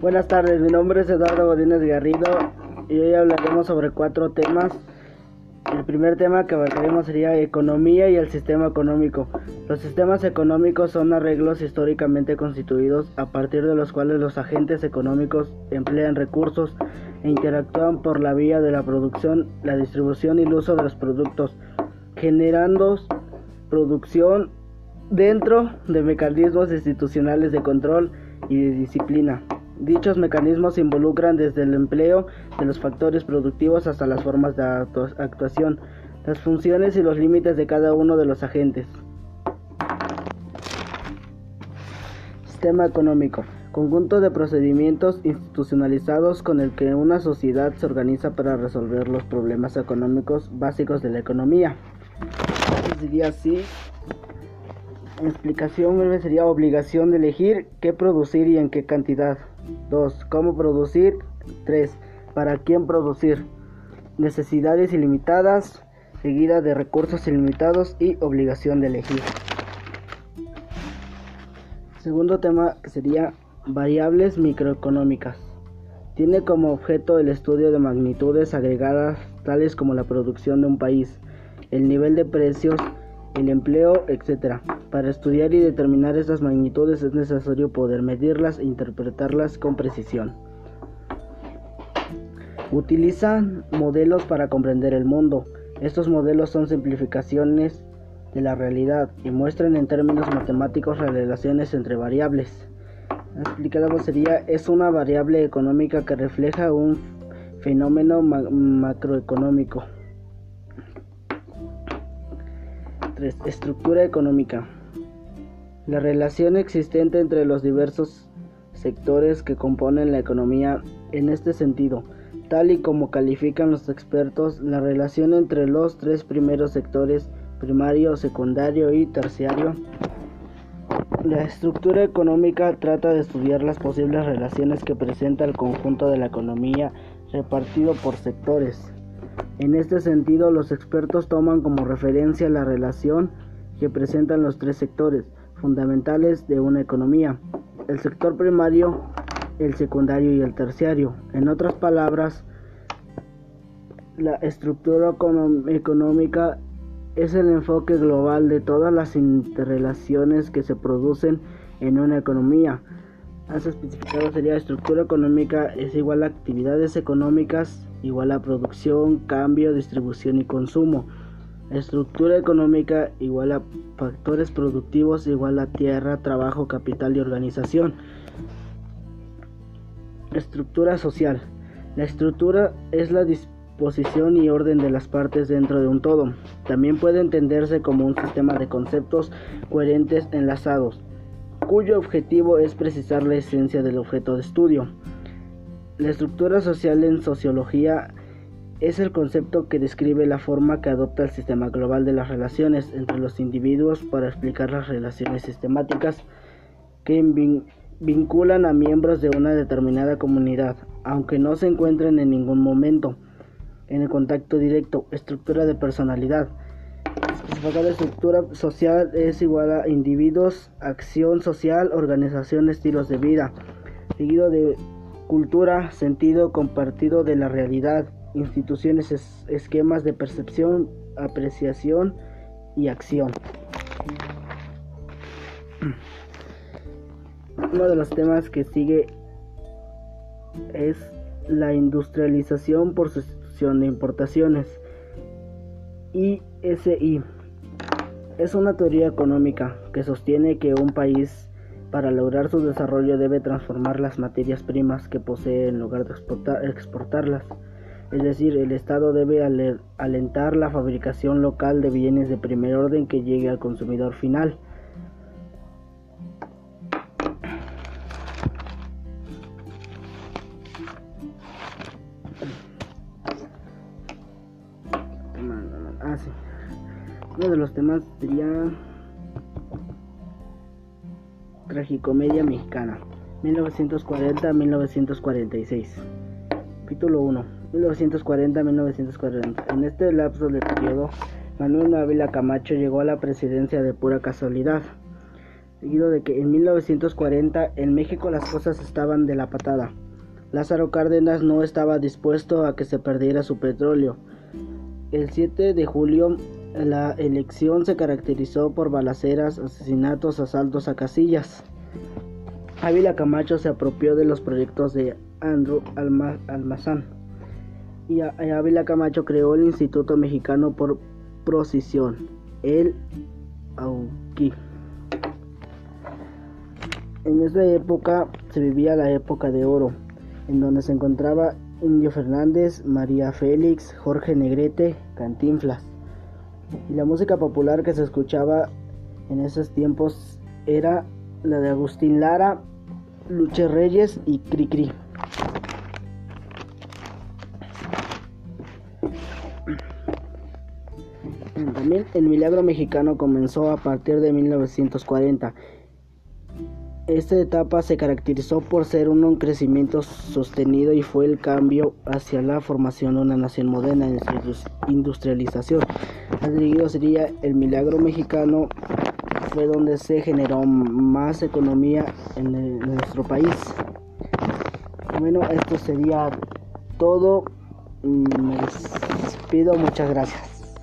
Buenas tardes, mi nombre es Eduardo Godínez Garrido y hoy hablaremos sobre cuatro temas. El primer tema que abarcaremos sería economía y el sistema económico. Los sistemas económicos son arreglos históricamente constituidos a partir de los cuales los agentes económicos emplean recursos e interactúan por la vía de la producción, la distribución y el uso de los productos, generando producción dentro de mecanismos institucionales de control y de disciplina. Dichos mecanismos involucran desde el empleo de los factores productivos hasta las formas de actuación, las funciones y los límites de cada uno de los agentes. Sistema económico. Conjunto de procedimientos institucionalizados con el que una sociedad se organiza para resolver los problemas económicos básicos de la economía. Así. Explicación breve sería obligación de elegir qué producir y en qué cantidad. 2. ¿Cómo producir? 3. ¿Para quién producir? Necesidades ilimitadas, seguida de recursos ilimitados y obligación de elegir. Segundo tema sería variables microeconómicas. Tiene como objeto el estudio de magnitudes agregadas tales como la producción de un país, el nivel de precios, el empleo, etc. Para estudiar y determinar estas magnitudes es necesario poder medirlas e interpretarlas con precisión. Utilizan modelos para comprender el mundo. Estos modelos son simplificaciones de la realidad y muestran en términos matemáticos las relaciones entre variables. Explicado sería es una variable económica que refleja un fenómeno macroeconómico. Estructura económica. La relación existente entre los diversos sectores que componen la economía en este sentido, tal y como califican los expertos, la relación entre los tres primeros sectores, primario, secundario y terciario. La estructura económica trata de estudiar las posibles relaciones que presenta el conjunto de la economía repartido por sectores. En este sentido, los expertos toman como referencia la relación que presentan los tres sectores fundamentales de una economía, el sector primario, el secundario y el terciario. En otras palabras, la estructura económica es el enfoque global de todas las interrelaciones que se producen en una economía. Más especificado sería estructura económica es igual a actividades económicas igual a producción, cambio, distribución y consumo. Estructura económica igual a factores productivos igual a tierra, trabajo, capital y organización. Estructura social. La estructura es la disposición y orden de las partes dentro de un todo. También puede entenderse como un sistema de conceptos coherentes enlazados, cuyo objetivo es precisar la esencia del objeto de estudio. La estructura social en sociología es el concepto que describe la forma que adopta el sistema global de las relaciones entre los individuos para explicar las relaciones sistemáticas que vinculan a miembros de una determinada comunidad, aunque no se encuentren en ningún momento en el contacto directo. Estructura de personalidad. La estructura social es igual a individuos, acción social, organización, estilos de vida, seguido de cultura, sentido compartido de la realidad, instituciones, esquemas de percepción, apreciación y acción. Uno de los temas que sigue es la industrialización por sustitución de importaciones. ISI es una teoría económica que sostiene que un país para lograr su desarrollo debe transformar las materias primas que posee en lugar de exportarlas. Es decir, el Estado debe alentar la fabricación local de bienes de primer orden que llegue al consumidor final. Ah, Uno de los temas sería Tragicomedia Mexicana, 1940-1946. Capítulo 1, 1940-1940. En este lapso de periodo, Manuel Ávila Camacho llegó a la presidencia de pura casualidad. seguido de que en 1940 en México las cosas estaban de la patada. Lázaro Cárdenas no estaba dispuesto a que se perdiera su petróleo. El 7 de julio la elección se caracterizó por balaceras, asesinatos, asaltos a casillas. Ávila Camacho se apropió de los proyectos de Andrew Almazán y Ávila Camacho creó el Instituto Mexicano por Procisión, el AUKI. En esa época se vivía la época de oro, en donde se encontraba Indio Fernández, María Félix, Jorge Negrete, Cantinflas. Y la música popular que se escuchaba en esos tiempos era la de Agustín Lara, Luche Reyes y Cricri. También el milagro mexicano comenzó a partir de 1940. Esta etapa se caracterizó por ser un crecimiento sostenido y fue el cambio hacia la formación de una nación moderna en su industrialización. El sería el milagro mexicano fue donde se generó más economía en, nuestro país. Bueno, esto sería todo. Me despido, muchas gracias.